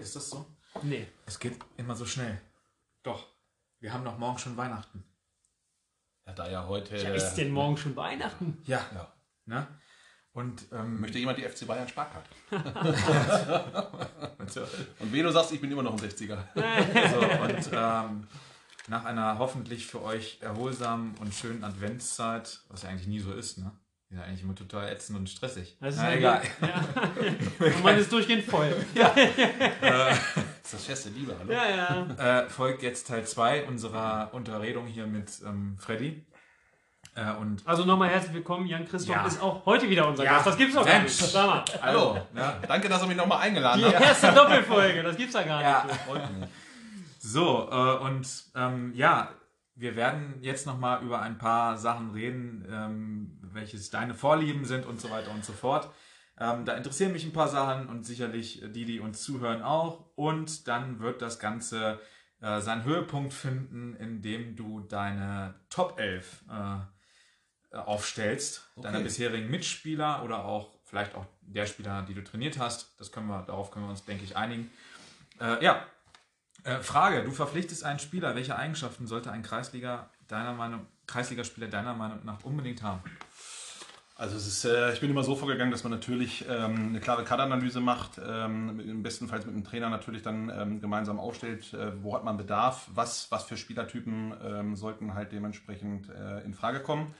Ist das so? Nee. Es geht immer so schnell. Doch. Wir haben doch morgen schon Weihnachten. Ja, da ja heute. Ja, ist denn morgen schon Weihnachten? Ja. Ja. Ne? Und ähm, Möchte jemand die FC Bayern Sparkarte? Und wenn du sagst, ich bin immer noch ein 60er. so, und ähm, nach einer hoffentlich für euch erholsamen und schönen Adventszeit, was ja eigentlich nie so ist, ne? Die ja eigentlich immer total ätzend und stressig. Das ist Na, ja egal. Ja. Und man ist durchgehend voll. Das ist das Fest der Liebe, hallo? Ja, ja. Äh, folgt jetzt Teil 2 unserer Unterredung hier mit ähm, Freddy. Äh, und Also nochmal herzlich willkommen. Jan Christoph Ja. ist auch heute wieder unser Ja. Gast. Das gibt's doch gar nicht. Sag mal. Hallo. Ja, danke, dass ihr mich nochmal eingeladen Die habt. erste Doppelfolge, das gibt's ja gar Ja. nicht. Freut mich. So, äh, und ähm, ja, wir werden jetzt nochmal über ein paar Sachen reden, ähm, welches deine Vorlieben sind und so weiter und so fort. Ähm, da interessieren mich ein paar Sachen und sicherlich die, die uns zuhören auch. Und dann wird das Ganze äh, seinen Höhepunkt finden, indem du deine Top 11 äh, aufstellst, deiner Okay. bisherigen Mitspieler oder auch vielleicht auch der Spieler, die du trainiert hast. Das können wir, darauf können wir uns, denke ich, einigen. Äh, ja, äh, Frage, du verpflichtest einen Spieler. Welche Eigenschaften sollte ein Kreisliga deiner Meinung, Kreisligaspieler deiner Meinung nach unbedingt haben? Also es ist, äh, ich bin immer so vorgegangen, dass man natürlich ähm, eine klare Kaderanalyse macht, ähm, im bestenfalls mit dem Trainer natürlich dann ähm, gemeinsam aufstellt, äh, wo hat man Bedarf, was, was für Spielertypen ähm, sollten halt dementsprechend äh, in Frage kommen.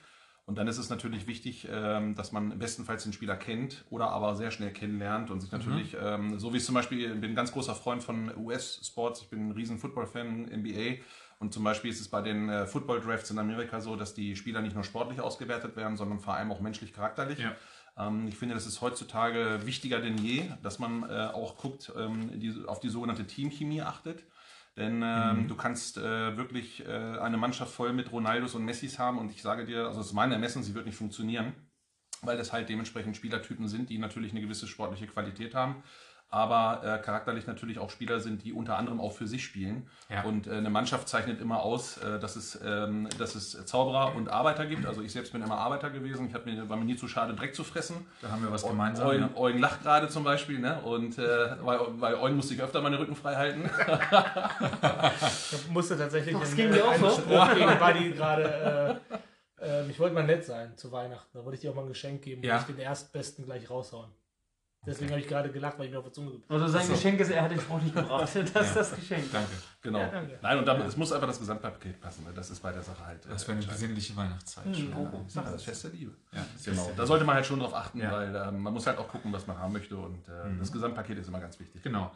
Und dann ist es natürlich wichtig, ähm, dass man bestenfalls den Spieler kennt oder aber sehr schnell kennenlernt und sich natürlich, ähm, so wie es zum Beispiel, ich bin ein ganz großer Freund von US-Sports, ich bin ein riesen Football-Fan, NBA. Und zum Beispiel ist es bei den äh, Football-Drafts in Amerika so, dass die Spieler nicht nur sportlich ausgewertet werden, sondern vor allem auch menschlich charakterlich. Ja. Ähm, ich finde, das ist heutzutage wichtiger denn je, dass man äh, auch guckt, ähm, die, auf die sogenannte Teamchemie achtet. Denn ähm, du kannst äh, wirklich äh, eine Mannschaft voll mit Ronaldos und Messis haben und ich sage dir, also es ist mein Ermessen, sie wird nicht funktionieren, weil das halt dementsprechend Spielertypen sind, die natürlich eine gewisse sportliche Qualität haben, aber äh, charakterlich natürlich auch Spieler sind, die unter anderem auch für sich spielen. Ja. Und äh, eine Mannschaft zeichnet immer aus, äh, dass, es, ähm, dass es Zauberer und Arbeiter gibt. Also ich selbst bin immer Arbeiter gewesen. Ich hab mir, war mir nie zu schade, Dreck zu fressen. Da haben wir was gemeinsam. Eugen, Ja. Eugen lacht gerade zum Beispiel, ne? Und äh, weil, weil Eugen musste ich öfter meine Rücken frei halten. Ich musste tatsächlich Das einen, ging mir auch so. Spruch gegen Buddy gerade. Äh, äh, ich wollte mal nett sein zu Weihnachten. Da wollte ich dir auch mal ein Geschenk geben. Ja. Ja. ich den Erstbesten gleich raushauen. Deswegen habe ich gerade gelacht, weil ich mir auf der Zunge geblieben Also sein so. Geschenk ist, er hat den Spruch nicht gebracht. Das ist Ja. das Geschenk. Danke. Genau. Ja, danke. Nein, und dann, es muss einfach das Gesamtpaket passen. Das ist bei der Sache halt. äh, Das wäre eine besinnliche Weihnachtszeit. Mhm. Oh, oh. Ich sage, das Fest der Liebe. Ja, Genau. ist- Da sollte man halt schon drauf achten, Ja. weil ähm, man muss halt auch gucken, was man haben möchte und äh, Mhm. das Gesamtpaket ist immer ganz wichtig. Genau.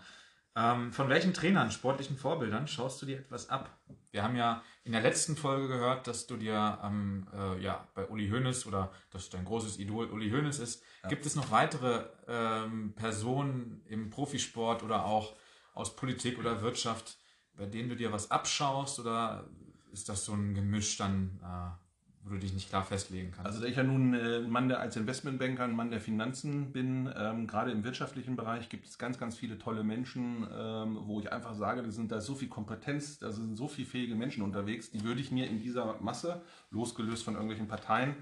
Ähm, von welchen Trainern, sportlichen Vorbildern schaust du dir etwas ab? Wir haben ja in der letzten Folge gehört, dass du dir ähm, äh, ja, bei Uli Hoeneß oder dass dein großes Idol Uli Hoeneß ist. Ja. Gibt es noch weitere ähm, Personen im Profisport oder auch aus Politik oder Wirtschaft, bei denen du dir was abschaust oder ist das so ein Gemisch dann, äh, wo du dich nicht klar festlegen kannst? Also da ich ja nun äh, ein Mann der als Investmentbanker, ein Mann der Finanzen bin, ähm, gerade im wirtschaftlichen Bereich gibt es ganz, ganz viele tolle Menschen, ähm, wo ich einfach sage, da sind da so viel Kompetenz, da sind so viele fähige Menschen unterwegs, die würde ich mir in dieser Masse, losgelöst von irgendwelchen Parteien,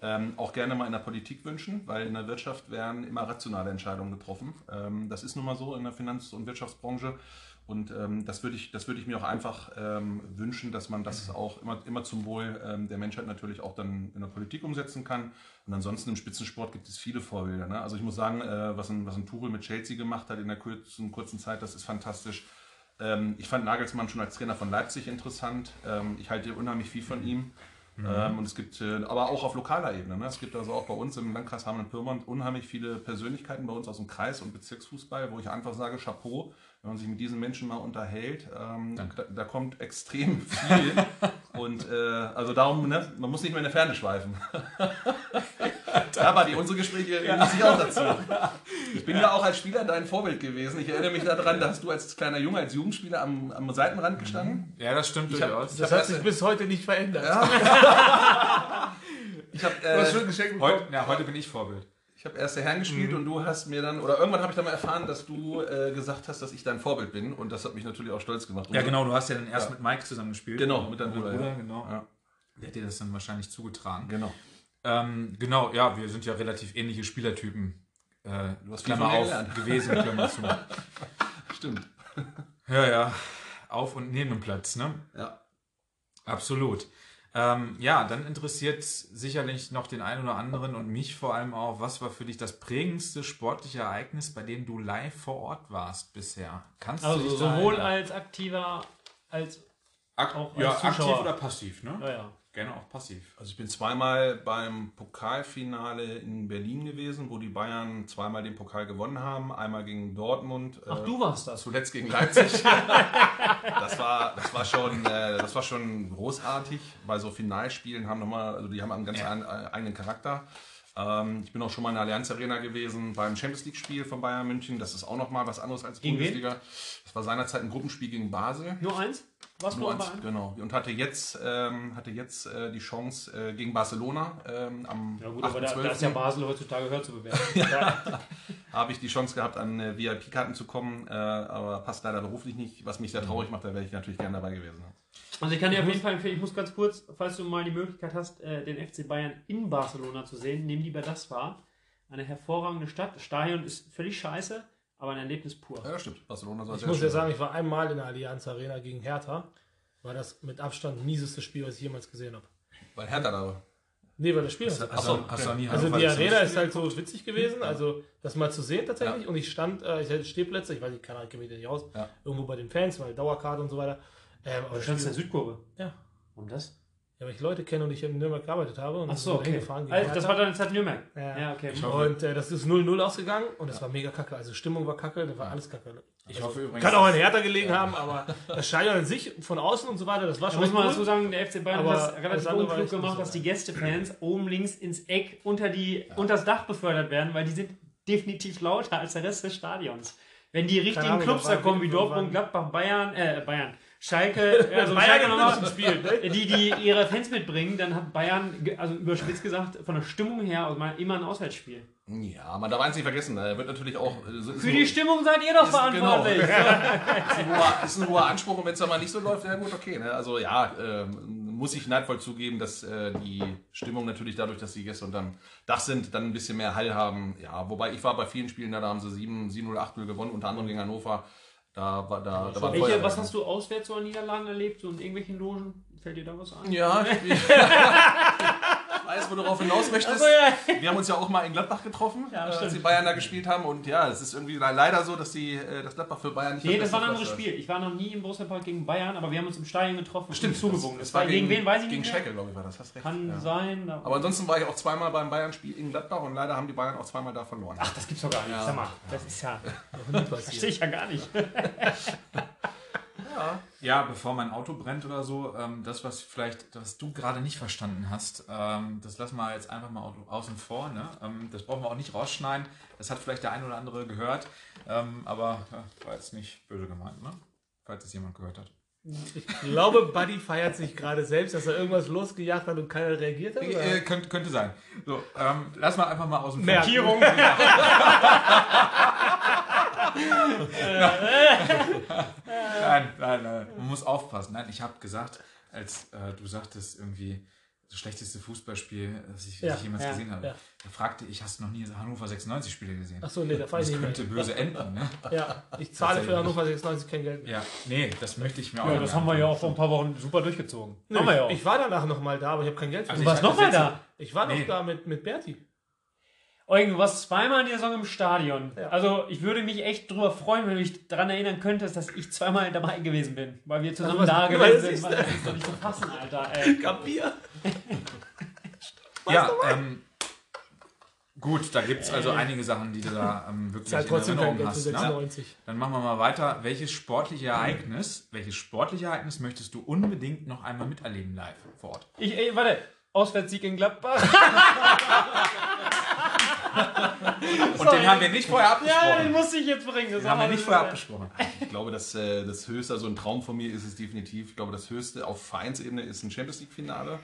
ähm, auch gerne mal in der Politik wünschen, weil in der Wirtschaft werden immer rationale Entscheidungen getroffen. Ähm, das ist nun mal so in der Finanz- und Wirtschaftsbranche. Und ähm, das würde ich, das würde ich mir auch einfach ähm, wünschen, dass man das auch immer, immer zum Wohl ähm, der Menschheit natürlich auch dann in der Politik umsetzen kann. Und ansonsten im Spitzensport gibt es viele Vorbilder. Ne? Also ich muss sagen, äh, was, ein, was ein Tuchel mit Chelsea gemacht hat in der kurzen, kurzen Zeit, das ist fantastisch. Ähm, ich fand Nagelsmann schon als Trainer von Leipzig interessant. Ähm, ich halte unheimlich viel von ihm. Ähm, und es gibt, äh, aber auch auf lokaler Ebene. Ne? Es gibt also auch bei uns im Landkreis Hameln-Pyrmont unheimlich viele Persönlichkeiten bei uns aus dem Kreis- und Bezirksfußball, wo ich einfach sage, Chapeau, wenn man sich mit diesen Menschen mal unterhält, ähm, da, da kommt extrem viel. und äh, also darum, ne? man muss nicht mehr in der Ferne schweifen. aber die unsere Gespräche genieße ich auch dazu. Ich bin ja auch als Spieler dein Vorbild gewesen. Ich erinnere mich daran, da hast du als kleiner Junge, als Jugendspieler am, am Seitenrand gestanden. ja, das stimmt Ich hab- durchaus. ich Das hab hat sich bis heute nicht verändert. Ich habe Du hast äh, schon ein Geschenk bekommen. Heute, ja, heute bin ich Vorbild. Ich habe erste Herren gespielt und du hast mir dann, oder irgendwann habe ich dann mal erfahren, dass du äh, gesagt hast, dass ich dein Vorbild bin und das hat mich natürlich auch stolz gemacht. Ja, genau, du hast ja dann erst Ja. mit Mike zusammen gespielt. Genau, mit deinem Bruder. ja. genau. Ja, Der hat dir das dann wahrscheinlich zugetragen. genau. Ähm, genau, ja, wir sind ja relativ ähnliche Spielertypen. Äh, Du hast Klammer auf, gelernt. gewesen, Klammer zu. Stimmt. Ja, ja. Auf und neben dem Platz, ne? Ja. Absolut. Ähm, ja, dann interessiert sicherlich noch den einen oder anderen und mich vor allem auch, was war für dich das prägendste sportliche Ereignis, bei dem du live vor Ort warst bisher? Kannst du Also dich da sowohl als aktiver als Ak auch ja, als aktiv Zuschauer. oder passiv, ne? ja, ja. Gerne auch passiv. Also ich bin zweimal beim Pokalfinale in Berlin gewesen, wo die Bayern zweimal den Pokal gewonnen haben. Einmal gegen Dortmund. Ach, äh, du warst das. Zuletzt gegen Leipzig. das, war, das, war schon, äh, das war schon großartig. Bei so Finalspielen haben nochmal, also die haben einen ganz Ja. äh, eigenen Charakter. Ähm, ich bin auch schon mal in der Allianz Arena gewesen beim Champions League Spiel von Bayern München. Das ist auch nochmal was anderes als Gegen wen? Bundesliga. Das war seinerzeit ein Gruppenspiel gegen Basel. Nur eins? Was Nur eins, eins? genau. Und hatte jetzt, ähm, hatte jetzt äh, die Chance äh, gegen Barcelona ähm, am Ja gut, aber da, da ist 8.12. ja Basel heutzutage höher zu bewerten. ja. habe ich die Chance gehabt, an äh, VIP-Karten zu kommen, äh, aber passt leider beruflich nicht, was mich sehr traurig macht, da wäre ich natürlich gerne dabei gewesen. Also ich kann dir auf jeden Fall empfehlen, ich muss ganz kurz, falls du mal die Möglichkeit hast, äh, den FC Bayern in Barcelona zu sehen, nimm lieber das wahr. Eine hervorragende Stadt. Das Stadion ist völlig scheiße, aber ein Erlebnis pur. Ja, stimmt. Barcelona soll Ich sehr muss ja sagen, ich war einmal in der Allianz Arena gegen Hertha. War das mit Abstand mieseste Spiel, was ich jemals gesehen habe. Weil Hertha da war. Nee, weil das Spiel Hast, hast, so, du, hast nie Also die 96 Arena ist halt so witzig gewesen, also das mal zu sehen tatsächlich. Ja. Und ich stand, äh, ich hatte Stehplätze, ich weiß nicht, keine Ahnung, ich kenne mich nicht aus, Ja. irgendwo bei den Fans, weil Dauerkarte und so weiter. Ähm, aber Du das standst in der Südkurve. ja. Warum das? ja, weil ich Leute kenne und ich in Nürnberg gearbeitet habe. Und Ach so, okay. hingefahren gegen Also, das war deine Zeit in Nürnberg. Ja. Ja, okay. Und äh, das ist 0-0 ausgegangen und es war mega kacke. Also Stimmung war kacke, da war alles kacke. Ich hoffe übrigens. Kann auch an Hertha gelegen haben, aber das Stadion an sich von außen und so weiter, das war Da schon muss man cool. dazu sagen, der FC Bayern Aber hat das relativ unklug gemacht, so dass die. Gästefans oben links ins Eck unter die, unter das Dach befördert werden, weil die sind definitiv lauter als der Rest des Stadions. Wenn die richtigen Ahnung, Clubs da da kommen, wie Dortmund, Gladbach, Bayern, äh, Bayern, Schalke, also Bayern Schalke ne? die, die ihre Fans mitbringen, dann hat Bayern, also überspitzt gesagt, von der Stimmung her immer ein Auswärtsspiel. Ja, man darf eins nicht vergessen, da wird natürlich auch. äh, so- Für so- die Stimmung seid ihr doch Ist- genau. verantwortlich. ist ein hoher, ist ein hoher Anspruch und wenn es dann mal nicht so läuft, ja gut, okay. Ne? Also ja, ähm, muss ich neidvoll zugeben, dass äh, die Stimmung natürlich dadurch, dass die Gäste unterm Dach sind, dann ein bisschen mehr Hall haben. Ja, wobei ich war bei vielen Spielen, da haben sie 7, 7 oder 8-0 gewonnen, unter anderem gegen Hannover. Da war, da, da war Welche, was hast du auswärts so an Niederlagen erlebt, so in irgendwelchen Logen? Fällt dir da was ein? Ja, ich weiß, wo du darauf hinaus möchtest. Ja. Wir haben uns ja auch mal in Gladbach getroffen, Ja, äh, als stimmt. die Bayern da gespielt haben. Und ja, es ist irgendwie le- leider so, dass die, äh, das Gladbach für Bayern nicht Nee, das war ein anderes. Spiel. Ich war noch nie im Borussia Park gegen Bayern, aber wir haben uns im Stadion getroffen Stimmt, und zugewunken. Das, Das, war gegen, wen, weiß ich Gegen nicht. Schalke, glaube ich, war das. Hast recht. Kann ja. sein. da- Aber ansonsten war ich auch zweimal beim Bayern-Spiel in Gladbach und leider haben die Bayern auch zweimal da verloren. Ach, das gibt's doch gar nicht. Ja. Sag mal, das ist ja. nie Verstehe ich ja gar nicht. Ja, bevor mein Auto brennt oder so, ähm, das, was vielleicht, was du gerade nicht verstanden hast, ähm, das lassen wir jetzt einfach mal au- außen vor. Ne? Ähm, das brauchen wir auch nicht rausschneiden. Das hat vielleicht der ein oder andere gehört, ähm, aber ja, war jetzt nicht böse gemeint, ne? falls es jemand gehört hat. Ich glaube, Buddy feiert sich gerade selbst, dass er irgendwas losgejagt hat und keiner reagiert hat. oder? Äh, könnte, könnte sein. So, ähm, lass mal einfach mal außen vor. Merken. Nein, nein, nein. Man muss aufpassen. Nein, ich habe gesagt, als äh, du sagtest irgendwie das schlechteste Fußballspiel, das ich, Ja, das ich jemals ja, gesehen habe, ja. da fragte ich, hast du noch nie Hannover 96 Spiele gesehen? Achso, nee, da fahre ich das nicht könnte mehr. böse enden, ne? Ja, ich zahle für. Hannover 96 kein Geld mehr. Ja, nee, das möchte ich mir auch Ja, nicht das haben wir ja auch vor ein paar Wochen super durchgezogen. Nö, haben wir ja auch. Ich war danach nochmal da, aber ich habe kein Geld für Also du ich warst nochmal da. Ich war noch Nee. da mit, mit Berti. Eugen, du warst zweimal in der Saison im Stadion. Ja. Also ich würde mich echt drüber freuen, wenn du dich daran erinnern könntest, dass ich zweimal dabei gewesen bin. Weil wir zusammen was- da gewesen sind. Weil Das ist doch nicht zu fassen, Alter. Ey. Kapier. Ja, ähm, gut, da gibt es also einige Sachen, die du da ähm, wirklich halt in Erinnerung hast. Ne? 96. Dann machen wir mal weiter. Welches sportliche Ereignis, welches sportliche Ereignis möchtest du unbedingt noch einmal miterleben live vor Ort? Ich, ey, warte. Auswärtssieg in Gladbach. Und den haben wir nicht vorher Ja, den abgesprochen. musste ich jetzt bringen. Das Den haben wir nicht vorher abgesprochen. Ich glaube, dass äh, das höchste, also ein Traum von mir ist es definitiv, ich glaube, das höchste auf Vereinsebene ist ein Champions League-Finale.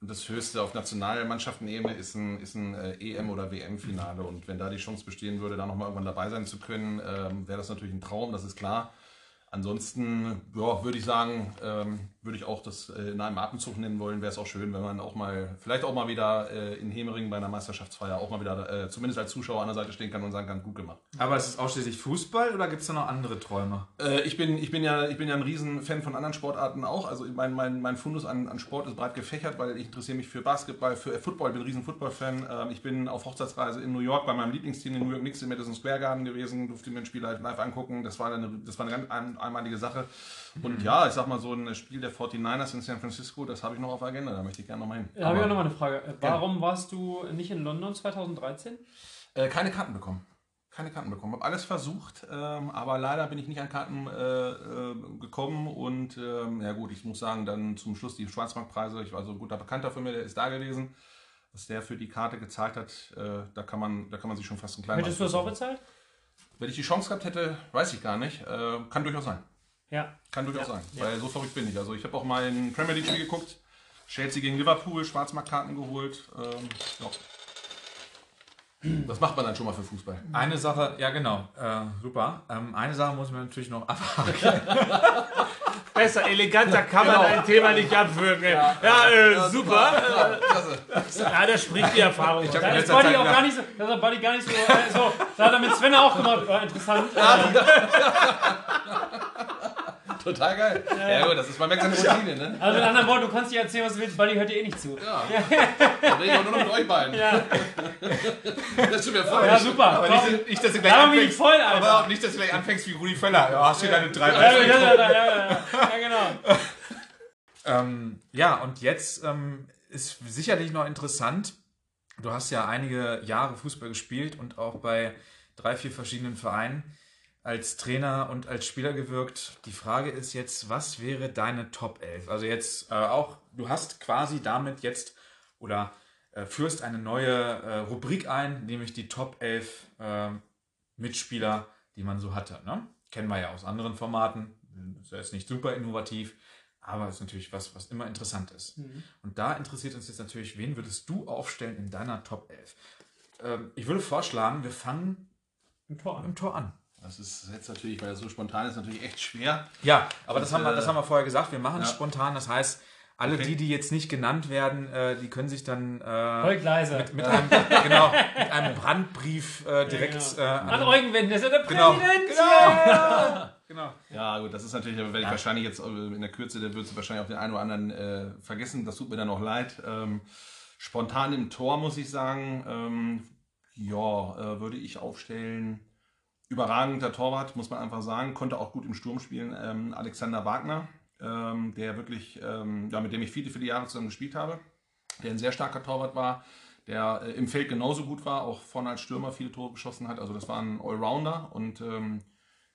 Und das höchste auf Nationalmannschaftenebene ist ein, ist ein äh, EM- oder WM-Finale. Und wenn da die Chance bestehen würde, da nochmal irgendwann dabei sein zu können, ähm, wäre das natürlich ein Traum, das ist klar. Ansonsten ja, würde ich sagen, ähm, würde ich auch das äh, in einem Atemzug nennen wollen. Wäre es auch schön, wenn man auch mal, vielleicht auch mal wieder äh, in Hemering bei einer Meisterschaftsfeier auch mal wieder, äh, zumindest als Zuschauer an der Seite stehen kann und sagen kann, gut gemacht. Aber ist es ausschließlich Fußball oder gibt es da noch andere Träume? Äh, ich, bin, ich, bin ja, ich bin ja ein Riesenfan von anderen Sportarten auch. Also mein, mein, mein Fundus an, an Sport ist breit gefächert, weil ich interessiere mich für Basketball, für äh, Football, ich bin ein riesen Football-Fan. Ähm, ich bin auf Hochzeitsreise in New York bei meinem Lieblingsteam in New York Knicks im Madison Square Garden gewesen, durfte mir ein Spiel halt live angucken. Das war eine, das war eine ganz ein, einmalige Sache. Und ja, ich sag mal, so ein Spiel der 49ers in San Francisco, das habe ich noch auf der Agenda, da möchte ich gerne nochmal hin. Da habe ich auch nochmal eine Frage. Äh, Warum warst du nicht in London 2013? Äh, keine Karten bekommen. Keine Karten bekommen. Habe alles versucht, ähm, aber leider bin ich nicht an Karten äh, äh, gekommen. Und ähm, ja gut, ich muss sagen, dann zum Schluss die Schwarzmarktpreise. Ich war so ein guter Bekannter von mir, der ist da gewesen. Was der für die Karte gezahlt hat, äh, da, kann man, da kann man sich schon fast einen kleinen. Hättest du das auch bezahlt? Wenn ich die Chance gehabt hätte, weiß ich gar nicht. Äh, kann durchaus sein. Ja. Kann durchaus Ja, sein. ja. Weil so verrückt bin ich. Also ich habe auch mal ein Premier League Spiel geguckt. Chelsea gegen Liverpool, Schwarzmarktkarten geholt. Ähm, ja. Das macht man dann schon mal für Fußball. Eine Sache, ja genau, äh, super. Ähm, eine Sache muss man natürlich noch abhaken. Besser, eleganter kann man ein Thema nicht abwürgen. Ja, äh, super. Klasse. Ja, da spricht die Erfahrung. Ich Da ist Buddy auch gar nicht so, das hat Buddy gar nicht so, äh, so da hat er mit Sven auch gemacht, war interessant. Total geil. Ja, gut, das ist, man merkt seine Routine, ne? also in anderen Worten, du kannst dir erzählen, was du willst, Buddy hört dir eh nicht zu. Ja. Da rede ich auch nur noch mit euch beiden. Ja, Das tut mir voll. ja super. Aber Komm. nicht, nicht, dass du gleich Da anfängst, voll, aber Alter. auch nicht, dass du gleich anfängst wie Rudi Völler. Ja, hast du deine drei Ja, ja, ja, ja, ja, ja, ja, genau. Ähm, ja, und jetzt ähm, ist sicherlich noch interessant, du hast ja einige Jahre Fußball gespielt und auch bei drei, vier verschiedenen Vereinen als Trainer und als Spieler gewirkt. Die Frage ist jetzt, was wäre deine Top 11? Also jetzt äh, auch, du hast quasi damit jetzt oder äh, führst eine neue äh, Rubrik ein, nämlich die Top 11 ähm, Mitspieler, die man so hatte. Ne? Kennen wir ja aus anderen Formaten. Ist ja jetzt nicht super innovativ, aber ist natürlich was, was immer interessant ist. Und da interessiert uns jetzt natürlich, wen würdest du aufstellen in deiner Top 11? Ähm, ich würde vorschlagen, wir fangen Ein Tor an. im Tor an. Das ist jetzt natürlich, weil das so spontan ist, natürlich echt schwer. Ja, aber das Und, haben wir, äh, das haben wir vorher gesagt. Wir machen es ja. spontan. Das heißt, alle Okay. die, die jetzt nicht genannt werden, äh, die können sich dann äh, mit, mit, einem, genau, mit einem Brandbrief äh, direkt genau. äh, An Eugen wenden, das ist ja der Genau. Präsident. Genau. genau. Ja, gut, das ist natürlich, aber werde ich wahrscheinlich jetzt äh, in der Kürze, der wird es wahrscheinlich auch den einen oder anderen äh, vergessen. Das tut mir dann auch leid. Ähm, spontan im Tor muss ich sagen, ähm, ja, äh, würde ich aufstellen. Überragender Torwart, muss man einfach sagen. Konnte auch gut im Sturm spielen. Ähm, Alexander Wagner, ähm, der wirklich, ähm, ja, mit dem ich viele, viele Jahre zusammen gespielt habe. Der ein sehr starker Torwart war, der äh, im Feld genauso gut war, auch vorne als Stürmer viele Tore geschossen hat. Also das war ein Allrounder und ähm,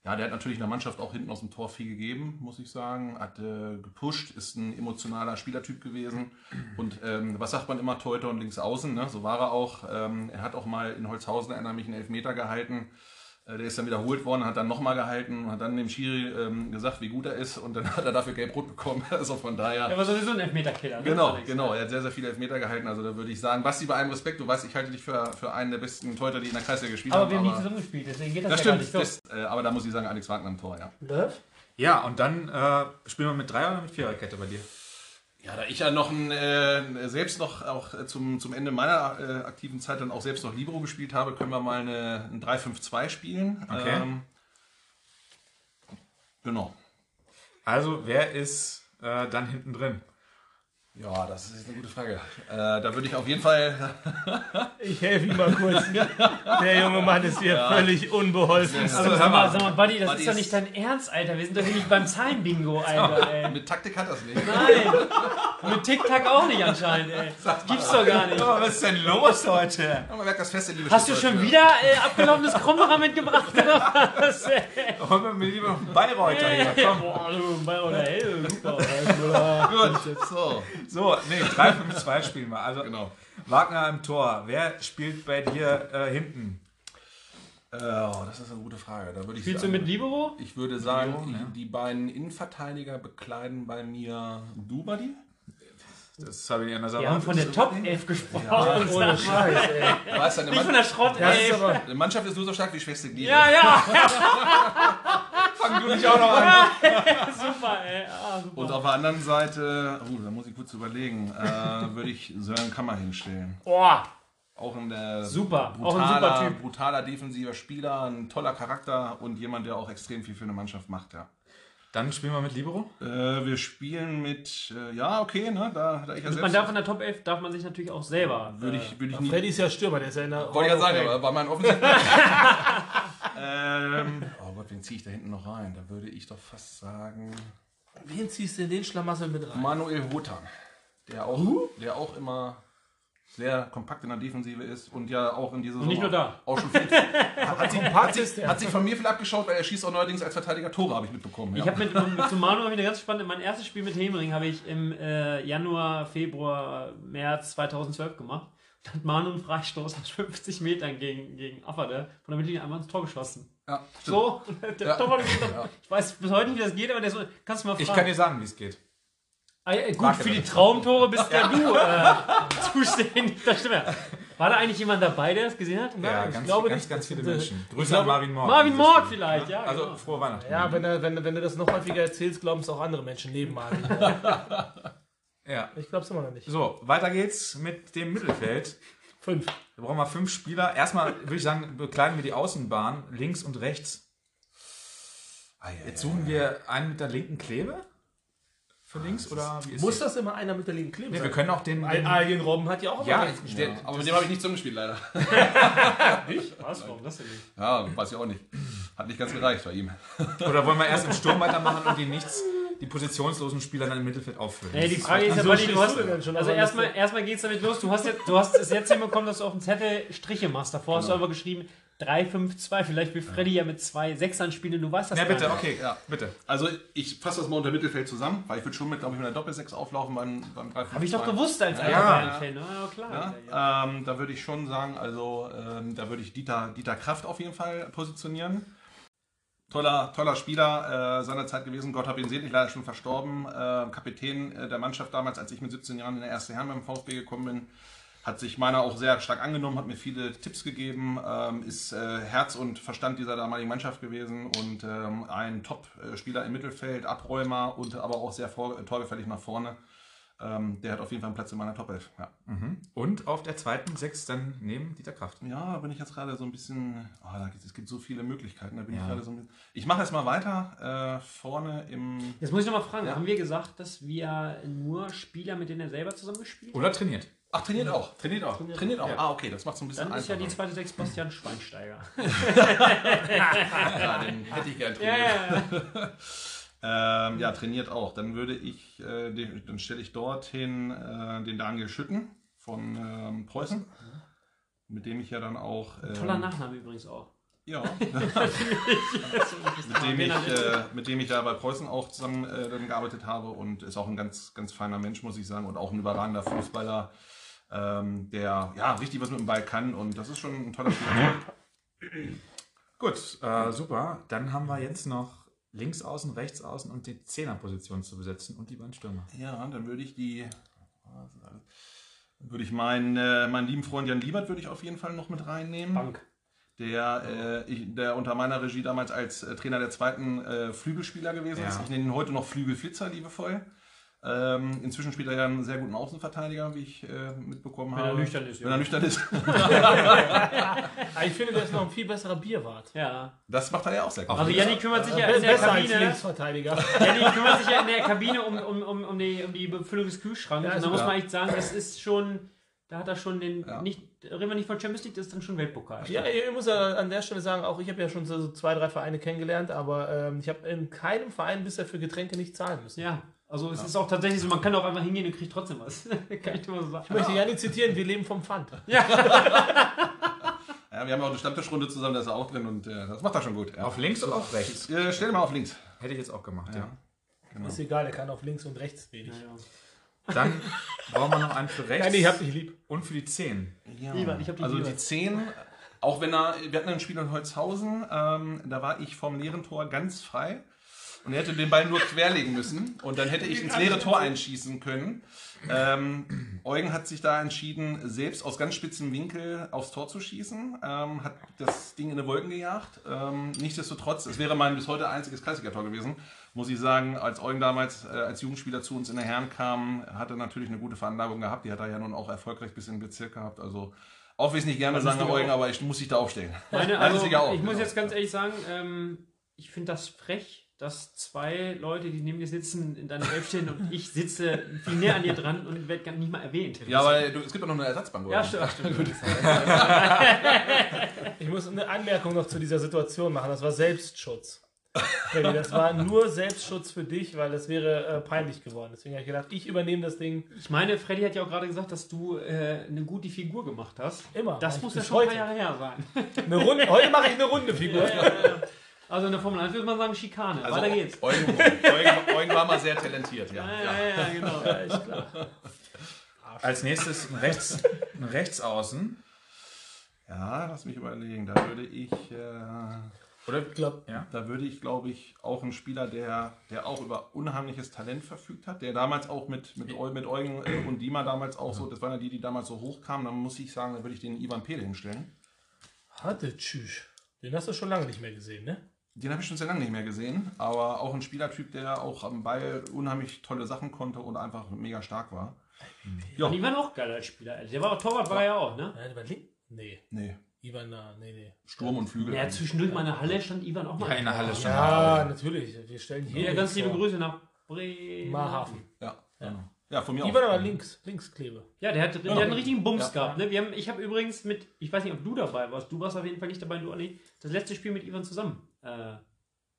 ja, der hat natürlich in der Mannschaft auch hinten aus dem Tor viel gegeben, muss ich sagen. Hat äh, gepusht, ist ein emotionaler Spielertyp gewesen. Und ähm, was sagt man immer, Torhüter und links außen, ne? so war er auch. Ähm, er hat auch mal in Holzhausen, erinnere mich, einen Elfmeter gehalten. Äh, der ist dann wiederholt worden, hat dann nochmal gehalten, hat dann dem Schiri ähm, gesagt, wie gut er ist. Und dann hat er dafür gelb-rot bekommen. also von daher... Er war sowieso ein Elfmeterkiller. ne, Genau, genau. Er hat sehr, sehr viele Elfmeter gehalten. Also da würde ich sagen, Basti, bei allem Respekt, du weißt, ich halte dich für, für einen der besten Torhüter, die in der Kreisliga gespielt Aber haben. wir haben nie zusammengespielt, deswegen geht das, das ja gar stimmt. nicht so. Das, äh, aber da muss ich sagen, Alex Wagner im Tor, ja. Löw? Ja, und dann äh, spielen wir mit Dreier oder mit Viererkette bei dir? Ja, da ich ja noch ein, äh, selbst noch auch äh, zum, zum Ende meiner äh, aktiven Zeit dann auch selbst noch Libero gespielt habe, können wir mal eine, ein 3-5-2 spielen. Okay. Ähm, genau. Also, wer ist äh, dann hinten drin? Ja, das ist eine gute Frage. Äh, da würde ich auf jeden Fall. Ich helfe ihm mal kurz. Der junge Mann ist hier völlig unbeholfen. Also, sag mal, sag mal, Buddy, das Buddy ist doch nicht dein Ernst, Alter. Wir sind doch hier nicht beim Zahlenbingo, Alter, ey. Mit Taktik hat das nicht. Nein. Mit Tic-Tac auch nicht anscheinend, ey. Das gibt's doch gar nicht. was ist denn los heute? Aber man merkt das feste Liebe. Hast du schon wieder äh, abgelaufenes Krombacher mitgebracht oder was? ey? Holen wir mir lieber noch einen Bayreuther hier. Komm. Boah, du, oder hey, super. Gut. So, So, nee, 3-5-2 spielen wir. Also, genau. Wagner im Tor. Wer spielt bei dir äh, hinten? Äh, oh, das ist eine gute Frage. Da würde ich Spielst du sagen, mit Libero? Ich würde sagen, Libero, ja. die beiden Innenverteidiger bekleiden bei mir Dubadi. Das habe ich in der Wir haben von der Top 11 gesprochen. Ohne Scheiß, ey. Weißt du, Nicht von der Schrott Das ist 11. aber. eine Mannschaft ist nur so stark wie schwächste Glieder. Ja, ja. Fang du nicht auch noch an. super, ey. Ah, super. Und auf der anderen Seite, oh, da muss ich kurz überlegen, äh, würde ich Sören Kammer hinstellen. Boah, Auch ein der Super, auch ein brutaler, super Typ. brutaler defensiver Spieler, ein toller Charakter und jemand, der auch extrem viel für eine Mannschaft macht, ja. Dann spielen wir mit Libero. Äh, wir spielen mit, äh, ja, okay, ne, da, da ich ja man selbst, darf in der Top 11 darf man sich natürlich auch selber. würde ich, würde ich nie, Freddy ist ja Stürmer, der ist ja in der. wollte ich ja sagen, aber war mein Offensiv. ähm, oh Gott, wen ziehe ich da hinten noch rein? Da würde ich doch fast sagen, Wen ziehst du in den Schlamassel mit rein? Manuel Hotan, der auch, der auch immer sehr kompakt in der Defensive ist und ja auch in dieser Und nicht nur da. Auch schon viel, hat, sich, Kompakt ist der. hat sich von mir viel abgeschaut, weil er schießt auch neuerdings als Verteidiger Tore, habe ich mitbekommen. Ich ja. habe mit, mit zu Manu ich eine ganz spannende. Mein erstes Spiel mit Hemering habe ich im äh, Januar, Februar, März 2012 gemacht. Da hat Manu einen Freistoß aus 50 Metern gegen, gegen Afferde von der Mittellinie einmal ins Tor geschossen. ja, stimmt. So, der Ja. Torwart Ich weiß bis heute nicht, wie das geht, aber der so, kannst du mal fragen. Ich kann dir sagen, wie es geht. Ja, gut, für die. Traumtore bist ja du äh, zuständig. Das stimmt ja. War da eigentlich jemand dabei, der das gesehen hat? Ja, ich ganz, glaube ganz, nicht, ganz viele äh, Menschen. Grüße glaube- an Marvin Mord. Marvin Mord vielleicht, ja, Also genau. frohe Weihnachten. Ja, wenn, er, wenn, wenn du das noch häufiger erzählst, glauben es auch andere Menschen neben Marvin. ja. Ich glaube es immer noch nicht. So, weiter geht's mit dem Mittelfeld. Fünf. Da brauchen wir fünf Spieler. Erstmal würde ich sagen, bekleiden wir die Außenbahn links und rechts. Jetzt suchen wir einen mit der linken Klebe für links oder wie ist Muss das immer einer mit der linken Klebe Nee, wir können auch den. Al- Alien Robben hat ja auch Ja, immer rechts ich- gespielt. ja, aber mit dem habe ich nicht zusammengespielt, leider. Was? Warum das denn nicht? Ja, weiß ich auch nicht. Hat nicht ganz gereicht bei ihm. oder wollen wir erst im Sturm weitermachen und die nichts, die positionslosen Spieler dann im Mittelfeld auffüllen? Nee, die Frage ist ja, Buddy, du hast, du denn schon also auf erstmal, erstmal geht's damit los. Du hast, jetzt, du hast es jetzt hinbekommen, dass du auf dem Zettel Striche machst. Davor hast du aber geschrieben 3, 5, 2. Vielleicht will Freddy ja mit zwei Sechsern spielen du weißt das Ja, gar bitte, nicht. okay, Ja. bitte. Also ich fasse das mal unter Mittelfeld zusammen, weil ich würde schon mit, glaube ich, mit einer Doppel-6 auflaufen beim, beim 3 Hab ich doch gewusst als Ja, ja. Bayern-Fan. Ja, klar. Ja, Ja, ähm, da würde ich schon sagen, also ähm, da würde ich Dieter, Dieter Kraft auf jeden Fall positionieren. Toller, toller Spieler äh, seinerzeit gewesen. Gott hab ihn selig, leider schon verstorben. Äh, Kapitän äh, der Mannschaft damals, als ich mit 17 Jahren in der erste Herren beim VfB gekommen bin. Hat sich meiner auch sehr stark angenommen, hat mir viele Tipps gegeben, ähm, ist äh, Herz und Verstand dieser damaligen Mannschaft gewesen und ähm, ein Top-Spieler im Mittelfeld, Abräumer und aber auch sehr vor, torgefällig nach vorne. Ähm, der hat auf jeden Fall einen Platz in meiner Top 11. Ja. Und auf der zweiten Sechs dann neben Dieter Kraft. Ja, da bin ich jetzt gerade so ein bisschen. Oh, da gibt, es gibt so viele Möglichkeiten. Da bin Ja. ich gerade so ein bisschen. Ich mache jetzt mal weiter. Äh, vorne im. Jetzt muss ich noch mal fragen, Ja. haben wir gesagt, dass wir nur Spieler, mit denen er selber zusammen gespielt hat? Oder trainiert. Ach, trainiert auch. Trainiert auch. Trainiert auch. Ja. Ah, okay, das macht so ein bisschen Dann ist ja die zweite Sechs Bastian Schweinsteiger. Ja, den hätte ich gern ja, trainiert. ja, ja. Ähm, ja, trainiert auch. Dann würde ich, äh, den, dann stelle ich dorthin äh, den Daniel Schütten von ähm, Preußen, mit dem ich ja dann auch. ähm, Toller Nachname übrigens auch. Ja. mit, dem ich, äh, mit dem ich da bei Preußen auch zusammen äh, dann gearbeitet habe und ist auch ein ganz, ganz feiner Mensch, muss ich sagen, und auch ein überragender Fußballer, ähm, der ja richtig was mit dem Ball kann und das ist schon ein toller Spieler. Gut, äh, super. Dann haben wir jetzt noch links außen, rechts außen und die Zehnerposition zu besetzen und die beiden Stürmer. ja, dann würde ich die, würde ich meinen, äh, meinen lieben Freund Jan Liebert würde ich auf jeden Fall noch mit reinnehmen. Bank. Der, äh, ich, der unter meiner Regie damals als äh, Trainer der zweiten äh, Flügelspieler gewesen Ja. ist. Ich nenne ihn heute noch Flügelflitzer, liebevoll. Ähm, inzwischen spielt er ja einen sehr guten Außenverteidiger, wie ich äh, mitbekommen Wenn er habe. nüchtern ist, ja. Wenn er nüchtern ist. Ich finde, der ist noch ein viel besserer Bierwart. Ja. Das macht er ja auch sehr gut. Also Janni kümmert sich ja in der besser als Kabine. Linksverteidiger. Janni kümmert sich ja in der Kabine um, um, um, um, die, um die Befüllung des Kühlschranks. Ja, und da muss man echt sagen, das ist schon. Da hat er schon den. Ja. Nicht, reden wir nicht von Champions League, das ist dann schon Weltpokal. Ja, ich muss ja an der Stelle sagen, auch ich habe ja schon so zwei, drei Vereine kennengelernt, aber ähm, ich habe in keinem Verein bisher für Getränke nicht zahlen müssen. Ja, also es ist auch tatsächlich so, man kann auch einfach hingehen und kriegt trotzdem was. kann ich dir mal so sagen. Ich möchte Janni zitieren, wir leben vom Pfand. Ja, wir haben auch eine Stammtischrunde zusammen, da ist er auch drin und äh, das macht er schon gut. Ja. Auf links oder auf rechts? Äh, stell dir mal auf links. Hätte ich jetzt auch gemacht, ja. Genau. Ist egal, er kann auf links und rechts wenig. Ja, ja. Dann brauchen wir noch einen für rechts Nein, ich hab dich lieb. und für die Zehn. Ja. Lieber, ich hab die also lieber. die 10, auch wenn er, wir hatten ein Spiel in Holzhausen, ähm, da war ich vom leeren Tor ganz frei. Und er hätte den Ball nur querlegen müssen und dann hätte ich ins leere Tor einschießen können. Ähm, Eugen hat sich da entschieden, selbst aus ganz spitzem Winkel aufs Tor zu schießen, ähm, hat das Ding in die Wolken gejagt. Ähm, nichtsdestotrotz, es wäre mein bis heute einziges Kreisliga-Tor gewesen, muss ich sagen, als Eugen damals äh, als Jugendspieler zu uns in der Herren kam, hat er natürlich eine gute Veranlagung gehabt. Die hat er ja nun auch erfolgreich bis in den Bezirk gehabt. Also auch will ich nicht gerne sagen, Eugen, aber ich muss dich da aufstellen. Meine, also, Einziger auch, ich muss genau. jetzt ganz ehrlich sagen, ähm, ich finde das frech, dass zwei Leute, die neben dir sitzen, in deiner Elf stehen und ich sitze viel näher an dir dran und werde gar nicht mal erwähnt. Ja, aber du, es gibt auch noch eine Ersatzbank. oder? Ja, stimmt. stimmt. Ich muss eine Anmerkung noch zu dieser Situation machen. Das war Selbstschutz. Freddy, das war nur Selbstschutz für dich, weil das wäre äh, peinlich geworden. Deswegen habe ich gedacht, ich übernehme das Ding Ich meine, Freddy hat ja auch gerade gesagt, dass du äh, eine gute Figur gemacht hast. immer. Das muss ja schon ein paar Jahre her sein. Eine Runde, heute mache ich eine runde Figur. Also in der Formel 1 würde man sagen Schikane. Also Weiter geht's. Eugen, Eugen, Eugen war mal sehr talentiert, ja. Ja, ja, ja, genau. Ja, ist klar. Als nächstes ein, Rechts, ein Rechtsaußen. Ja, lass mich überlegen. Da würde ich, äh, Oder? Ich glaube, da würde ich, glaube ich, auch einen Spieler, der, der auch über unheimliches Talent verfügt hat, der damals auch mit, mit, mit Eugen äh, und Dima damals auch so, das waren ja die, die damals so hochkamen, dann muss ich sagen, da würde ich den Ivan Pele hinstellen. hatte tschüss. Den hast du schon lange nicht mehr gesehen, ne? Den habe ich schon sehr lange nicht mehr gesehen, aber auch ein Spielertyp, der auch am Ball unheimlich tolle Sachen konnte und einfach mega stark war. Ja, Und die waren auch geil als Spieler. Der war auch Torwart, war er ja auch, ne? Nein, über Link? Nee. nee, Ivan, na, nee, nee. Sturm und Flügel. Ja, zwischendurch mal in der Halle stand Ivan auch mal. Ja, in der Halle schon. Ja, natürlich. Wir stellen hier. Hier, ganz liebe vor. Grüße nach Bremerhaven. Ja, ja. ja von mir Ivan auch. aber links. Linksklebe. Ja, der hat, der hat einen richtigen Bums Ja. gehabt. Ne? Wir haben, ich habe übrigens mit, ich weiß nicht, ob du dabei warst, du warst auf jeden Fall nicht dabei, du auch nicht, das letzte Spiel mit Ivan zusammen äh,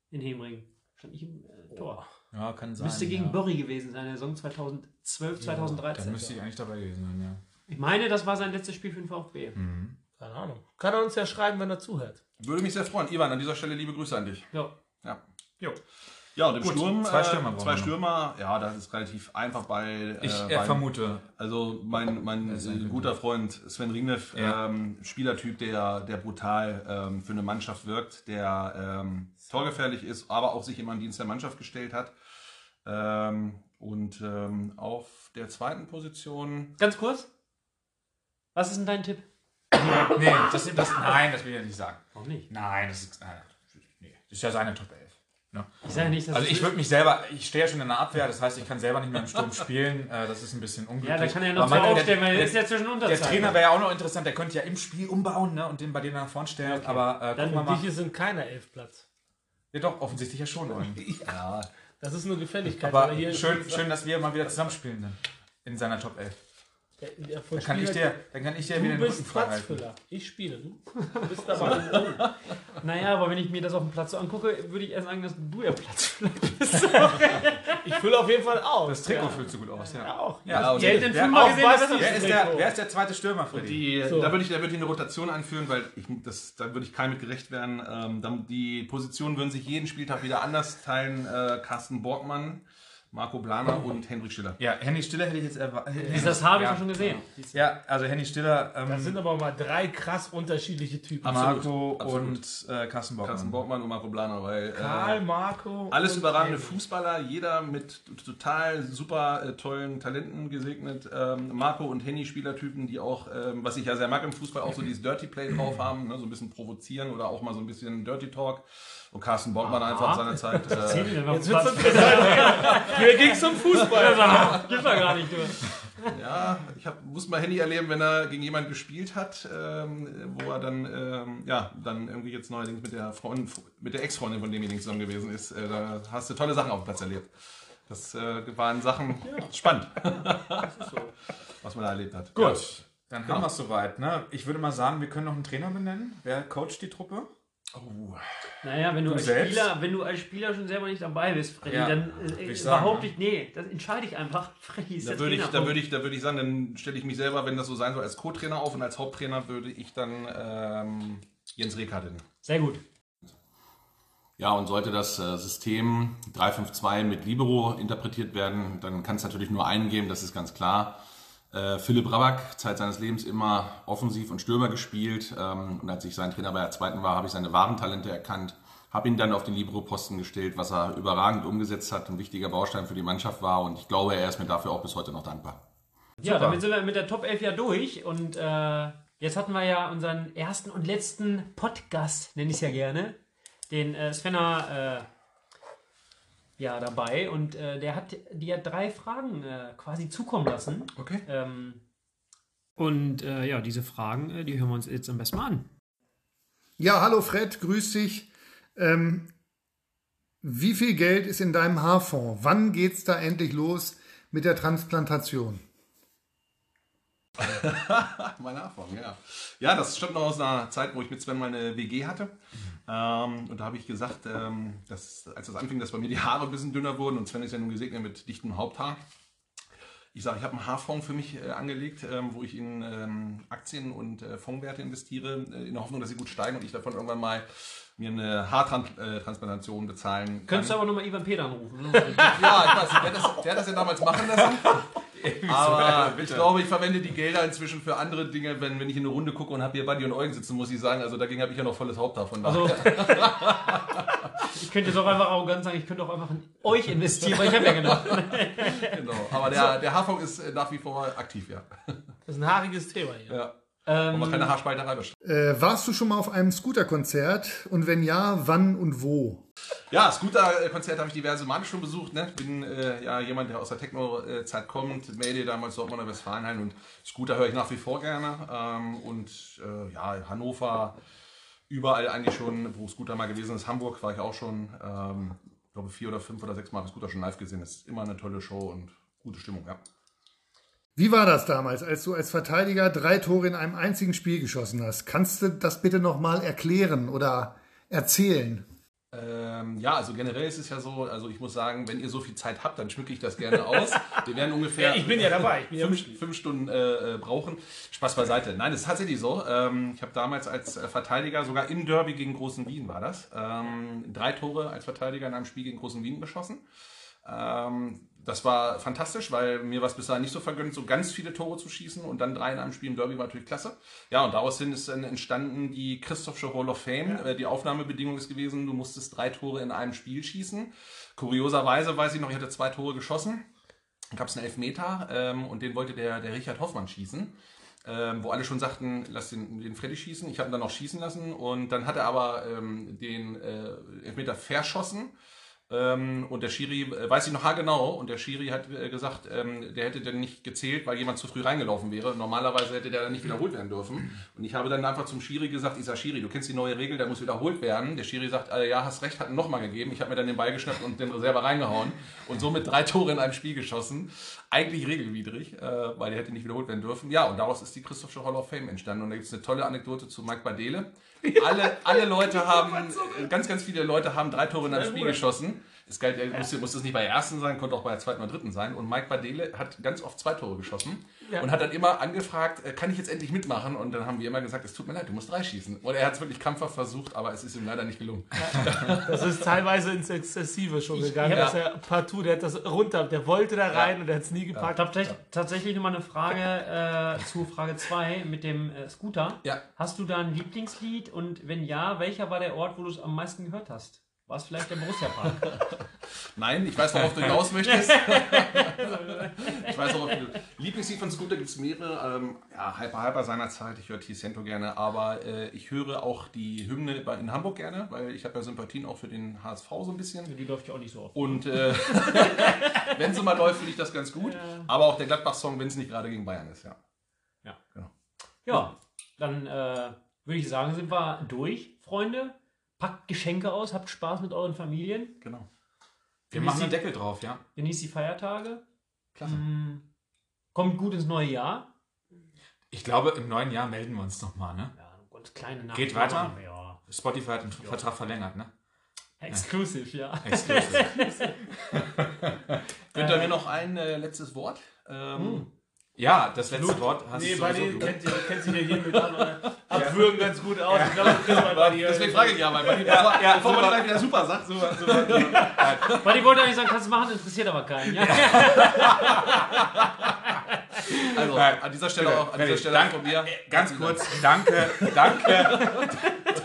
in Hemring. Stand ich im äh, Tor. Ja, kann sein. Müsste gegen ja. Burry gewesen sein, der Saison 2012, Da 2013. müsste ich eigentlich dabei gewesen sein, ja. ich meine, das war sein letztes Spiel für den VfB. Mhm. Keine Ahnung. Kann er uns ja schreiben, wenn er zuhört. Würde mich sehr freuen. Ivan, an dieser Stelle liebe Grüße an dich. Ja. Ja. Jo. Ja, und im Gut, Sturm. zwei äh, Stürmer brauchen Zwei. Stürmer, ja, das ist relativ einfach bei. Ich äh, äh, bei- vermute. Also mein, mein äh, guter Freund Sven Ringneff, Ja. ähm, Spielertyp, der, der brutal ähm, für eine Mannschaft wirkt, der ähm, torgefährlich ist, aber auch sich immer den Dienst der Mannschaft gestellt hat. Ähm, und ähm, auf der zweiten Position, Ganz kurz, was ist denn dein Tipp? Nee, das, das, nein, das will ich ja nicht sagen. Auch nicht. Nein, das ist, nein, nee, das ist ja seine Top 11. Ne? Ich sage nicht, dass Also ich würde mich selber, ich stehe ja schon in der Abwehr, das heißt, ich kann selber nicht mehr im Sturm spielen. Äh, das ist ein bisschen unglücklich. Ja, da kann er ja noch zwei der- aufstellen, weil er der- ist ja zwischen Der Unterzeit. Trainer wäre ja auch noch interessant, der könnte ja im Spiel umbauen ne, und den bei denen nach vorne stellen. Okay. Aber äh, Dann gucken wir mal. sind keiner Elfplatz. Ja, doch, offensichtlich ja schon. Ja, Das ist nur Gefälligkeit. Aber schön, schön, dass wir mal wieder zusammenspielen dann. In seiner Top 11. Der, der Dann kann ich Spieler- dir, dann kann ich dir wieder Du den Rücken bist frei halten. Platzfüller. Ich spiele. Du bist dabei. Naja, aber wenn ich mir das auf dem Platz so angucke, würde ich eher sagen, dass du der Platz bist. Ich fülle auf jeden Fall auf. Das Trikot fühlt so gut aus, ja. Ja, auch. Ja, auch gesehen, Wer ist, der, wer ist der zweite Stürmer, Freddy? Die, So. Da würde ich, da würde ich eine Rotation einführen, weil ich, das, da würde ich keinem mit gerecht werden. Ähm, dann, die Positionen würden sich jeden Spieltag wieder anders teilen. Äh, Carsten Borgmann, Marco Blaner und Henrik Schiller. Ja, Henny Stiller hätte ich jetzt erwartet. Das habe ich ja. schon gesehen. Ja, also Henny Stiller, ähm, Das sind aber mal drei krass unterschiedliche Typen. Absolut, Marco absolut. und äh, Carsten Bockmann. Carsten Borgmann und Marco Blaner, weil Karl, äh, Marco. alles überragende Henry. Fußballer, jeder mit total super äh, tollen Talenten gesegnet. Ähm, Marco und Henny Spielertypen, die auch, ähm, was ich ja sehr mag im Fußball, auch so dieses Dirty Play drauf haben, ne, so ein bisschen provozieren oder auch mal so ein bisschen Dirty Talk. Und Carsten Borgmann einfach seinerzeit. Äh, Jetzt wird's interessant. Mir ging's um Fußball. Gibt er gar nicht, du. Ja, ich hab, muss mal Handy erleben, wenn er gegen jemanden gespielt hat, ähm, wo er dann, ähm, ja, dann irgendwie jetzt neuerdings mit der Freundin, mit der Ex-Freundin von demjenigen zusammen gewesen ist. Äh, da hast du tolle Sachen auf dem Platz erlebt. Das äh, waren Sachen spannend, was man da erlebt hat. Gut, dann haben wir es soweit. Ne? Ich würde mal sagen, wir können noch einen Trainer benennen. Wer coacht die Truppe? Oh, Naja, wenn du, Du als selbst? Spieler, wenn du als Spieler schon selber nicht dabei bist, Freddy, Ja, dann äh, ich sagen, behaupte ne? ich, nee, das entscheide ich einfach. Freddy ist Da der würde ich, da würde ich, da würde ich sagen, dann stelle ich mich selber, wenn das so sein soll, als Co-Trainer auf und als Haupttrainer würde ich dann ähm, Jens Rekard hin. Sehr gut. Ja, und sollte das äh, System 352 mit Libero interpretiert werden, dann kann es natürlich nur einen geben, das ist ganz klar. Äh, Philipp Raback, Zeit seines Lebens immer offensiv und Stürmer gespielt. Ähm, und als ich sein Trainer bei der zweiten war, habe ich seine wahren Talente erkannt. habe ihn dann auf den Libero-Posten gestellt, was er überragend umgesetzt hat, ein wichtiger Baustein für die Mannschaft war und ich glaube, er ist mir dafür auch bis heute noch dankbar. Ja, damit sind wir mit der Top 11 ja durch und äh, jetzt hatten wir ja unseren ersten und letzten Podcast, nenne ich es ja gerne, den äh, Svenner äh, ja, dabei und äh, der hat dir drei Fragen äh, quasi zukommen lassen. Okay. Ähm, und äh, ja, diese Fragen, äh, die hören wir uns jetzt am besten mal an. Ja, hallo Fred, grüß dich. Ähm, wie viel Geld ist in deinem Haarfonds? Wann geht's da endlich los mit der Transplantation? Mein Nachfolger, ja. Ja, das stimmt noch aus einer Zeit, wo ich mit Sven meine WG hatte. Ähm, und da habe ich gesagt, ähm, dass, als das anfing, dass bei mir die Haare ein bisschen dünner wurden und Sven ist ja nun gesegnet mit dichtem Haupthaar. Ich sage, ich habe einen Haarfonds für mich äh, angelegt, ähm, wo ich in ähm, Aktien und äh, Fondswerte investiere, äh, in der Hoffnung, dass sie gut steigen und ich davon irgendwann mal mir eine Haartransplantation bezahlen kann. Könntest du aber nochmal Ivan Peter anrufen. Ne? Ja, ich weiß, der das, der hat das ja damals machen lassen. Aber ich glaube, ich verwende die Gelder inzwischen für andere Dinge, wenn, wenn ich in eine Runde gucke und habe hier Buddy und Eugen sitzen, muss ich sagen. Also dagegen habe ich ja noch volles Haupt davon. Also, ich könnte auch einfach arrogant sagen, ich könnte auch einfach in euch investieren, weil ich habe ja gedacht. genau. Aber der, der Haarfunk ist äh, nach wie vor aktiv, ja. Das ist ein haariges Thema hier. ja. Ähm, Aber keine Haarspalterei bestimmt. Äh, warst du schon mal auf einem Scooter-Konzert? Und wenn ja, wann und wo? Ja, Scooter-Konzert habe ich diverse Male schon besucht. Ne? Bin äh, ja jemand, der aus der Techno-Zeit kommt. Mayday damals Dortmunder Westfalenhain und Scooter höre ich nach wie vor gerne. Ähm, und äh, ja, Hannover, überall eigentlich schon, wo Scooter mal gewesen ist. Hamburg war ich auch schon, ähm, ich glaube vier oder fünf oder sechs Mal habe ich Scooter schon live gesehen. Das ist immer eine tolle Show und gute Stimmung, ja. Wie war das damals, als du als Verteidiger drei Tore in einem einzigen Spiel geschossen hast? Kannst du das bitte nochmal erklären oder erzählen? Ähm, ja, also generell ist es ja so, also ich muss sagen, wenn ihr so viel Zeit habt, dann schmücke ich das gerne aus. Wir werden ungefähr Ja, ich bin ja dabei. Ich bin ja fünf, Mitglied. fünf Stunden äh, äh, brauchen. Spaß beiseite. Nein, es ist tatsächlich so. Ähm, ich habe damals als äh, Verteidiger, sogar im Derby gegen Großen Wien war das, ähm, drei Tore als Verteidiger in einem Spiel gegen Großen Wien geschossen. Ähm, das war fantastisch, weil mir war es bis dahin nicht so vergönnt, so ganz viele Tore zu schießen und dann drei in einem Spiel im Derby war natürlich klasse. Ja, und daraus hin ist dann entstanden die Christophsche Hall of Fame. Äh, Die Aufnahmebedingung ist gewesen, du musstest drei Tore in einem Spiel schießen. Kurioserweise weiß ich noch, ich hatte zwei Tore geschossen. Dann gab es einen Elfmeter ähm, und den wollte der, der Richard Hoffmann schießen. Ähm, wo alle schon sagten, lass den, den Freddy schießen. Ich habe ihn dann auch schießen lassen und dann hat er aber ähm, den äh, Elfmeter verschossen. Ähm, und der Schiri, äh, weiß ich noch haargenau, und der Schiri hat äh, gesagt, ähm, der hätte dann nicht gezählt, weil jemand zu früh reingelaufen wäre. Normalerweise hätte der dann nicht wiederholt werden dürfen. Und ich habe dann einfach zum Schiri gesagt, ich sag Schiri, du kennst die neue Regel, der muss wiederholt werden. Der Schiri sagt, äh, ja, hast recht, hat ihn nochmal gegeben. Ich habe mir dann den Ball geschnappt und den Reserve reingehauen und somit drei Tore in einem Spiel geschossen. Eigentlich regelwidrig, äh, weil der hätte nicht wiederholt werden dürfen. Ja, und daraus ist die Christophsche Hall of Fame entstanden. Und da gibt es eine tolle Anekdote zu Mike Badele. Alle, alle Leute haben, ganz, ganz viele Leute haben drei Tore in einem Spiel geschossen. Es galt, er musste, musste es nicht bei der ersten sein, konnte auch bei der zweiten oder dritten sein. Und Mike Badele hat ganz oft zwei Tore geschossen und hat dann immer angefragt, äh, kann ich jetzt endlich mitmachen? Und dann haben wir immer gesagt, es tut mir leid, du musst drei schießen. Und er hat es wirklich krampfhaft versucht, aber es ist ihm leider nicht gelungen. Das ist teilweise ins Exzessive schon gegangen. ja. dass er partout, der hat das runter, der wollte da rein und der hat es nie Ich gepackt. habe tatsächlich, tatsächlich nochmal eine Frage äh, zu Frage 2 mit dem äh, Scooter. Ja. Hast du da ein Lieblingslied und wenn ja, welcher war der Ort, wo du es am meisten gehört hast? War es vielleicht der Borussia Park? Nein, ich weiß, worauf du hinaus möchtest. ich weiß, worauf du. Lieblingslied von Scooter gibt es mehrere. Ähm, ja, Hyper Hyper seinerzeit. Ich höre T-Cento gerne, aber äh, ich höre auch die Hymne in Hamburg gerne, weil ich habe ja Sympathien auch für den HSV so ein bisschen. Die läuft ja auch nicht so oft. Und äh, wenn sie mal läuft, finde ich das ganz gut. Aber auch der Gladbach-Song, wenn es nicht gerade gegen Bayern ist, ja. Ja, dann äh, würde ich sagen, sind wir durch, Freunde. Packt Geschenke aus, habt Spaß mit euren Familien, Genau. Wir machen einen Deckel drauf, ja. genießt die Feiertage. Klasse. Mm, kommt gut ins neue Jahr. Ich glaube, im neuen Jahr melden wir uns nochmal, ne? Ja, ganz kleine Nachricht. Geht weiter? Ja. Spotify hat den Vertrag verlängert, ne? Exclusive, ja. Exclusive. Könnt ihr mir noch ein äh, letztes Wort? Ähm, ja, das letzte Wort hast Nee, du bei sowieso denen du. kennt, ihr, kennt sich ja hier mit. Abwürgen ganz gut aus. Ich glaube, dir. Deswegen frage ich ja mal, die, ja, ja, bevor man gleich wieder super sagt. Super, super. Weil die wollte eigentlich sagen, kannst du machen, interessiert aber keinen. Ja? Also Nein. an dieser Stelle auch, an dieser. Stelle Danke. von mir. Ganz kurz, danke, danke.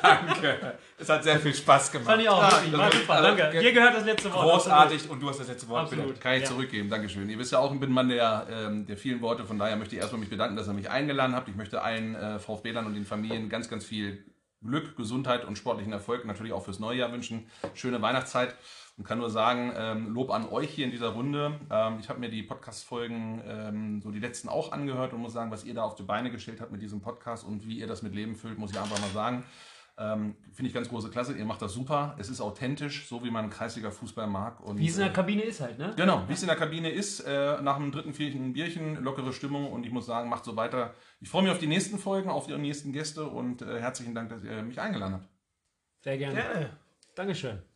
Danke. Es hat sehr viel Spaß gemacht. Fand ich auch. wirklich. War also- super. Danke. Dir gehört das letzte Wort. Großartig und du hast das letzte Wort Absolut. bitte. Kann ich Ja. zurückgeben, Dankeschön. Ihr wisst ja auch, ich bin ein Mann der, ähm, der vielen Worte, von daher möchte ich erstmal mich bedanken, dass ihr mich eingeladen habt. Ich möchte allen äh, VfB-Lern und den Familien ganz, ganz viel Glück, Gesundheit und sportlichen Erfolg natürlich auch fürs neue Jahr wünschen. Schöne Weihnachtszeit und kann nur sagen, ähm, Lob an euch hier in dieser Runde. Ähm, ich habe mir die Podcast-Folgen, ähm, so die letzten auch angehört und muss sagen, was ihr da auf die Beine gestellt habt mit diesem Podcast und wie ihr das mit Leben füllt, muss ich einfach mal sagen. Ähm, Finde ich ganz große Klasse. Ihr macht das super. Es ist authentisch, so wie man kreisiger Fußball mag. Und, Wie es in äh, der Kabine ist halt, ne? Genau, wie es in der Kabine ist, äh, nach dem dritten, vierten Bierchen, lockere Stimmung und ich muss sagen, macht so weiter. Ich freue mich auf die nächsten Folgen, auf die nächsten Gäste und äh, herzlichen Dank, dass ihr mich eingeladen habt. Sehr gerne. Gerne. Dankeschön.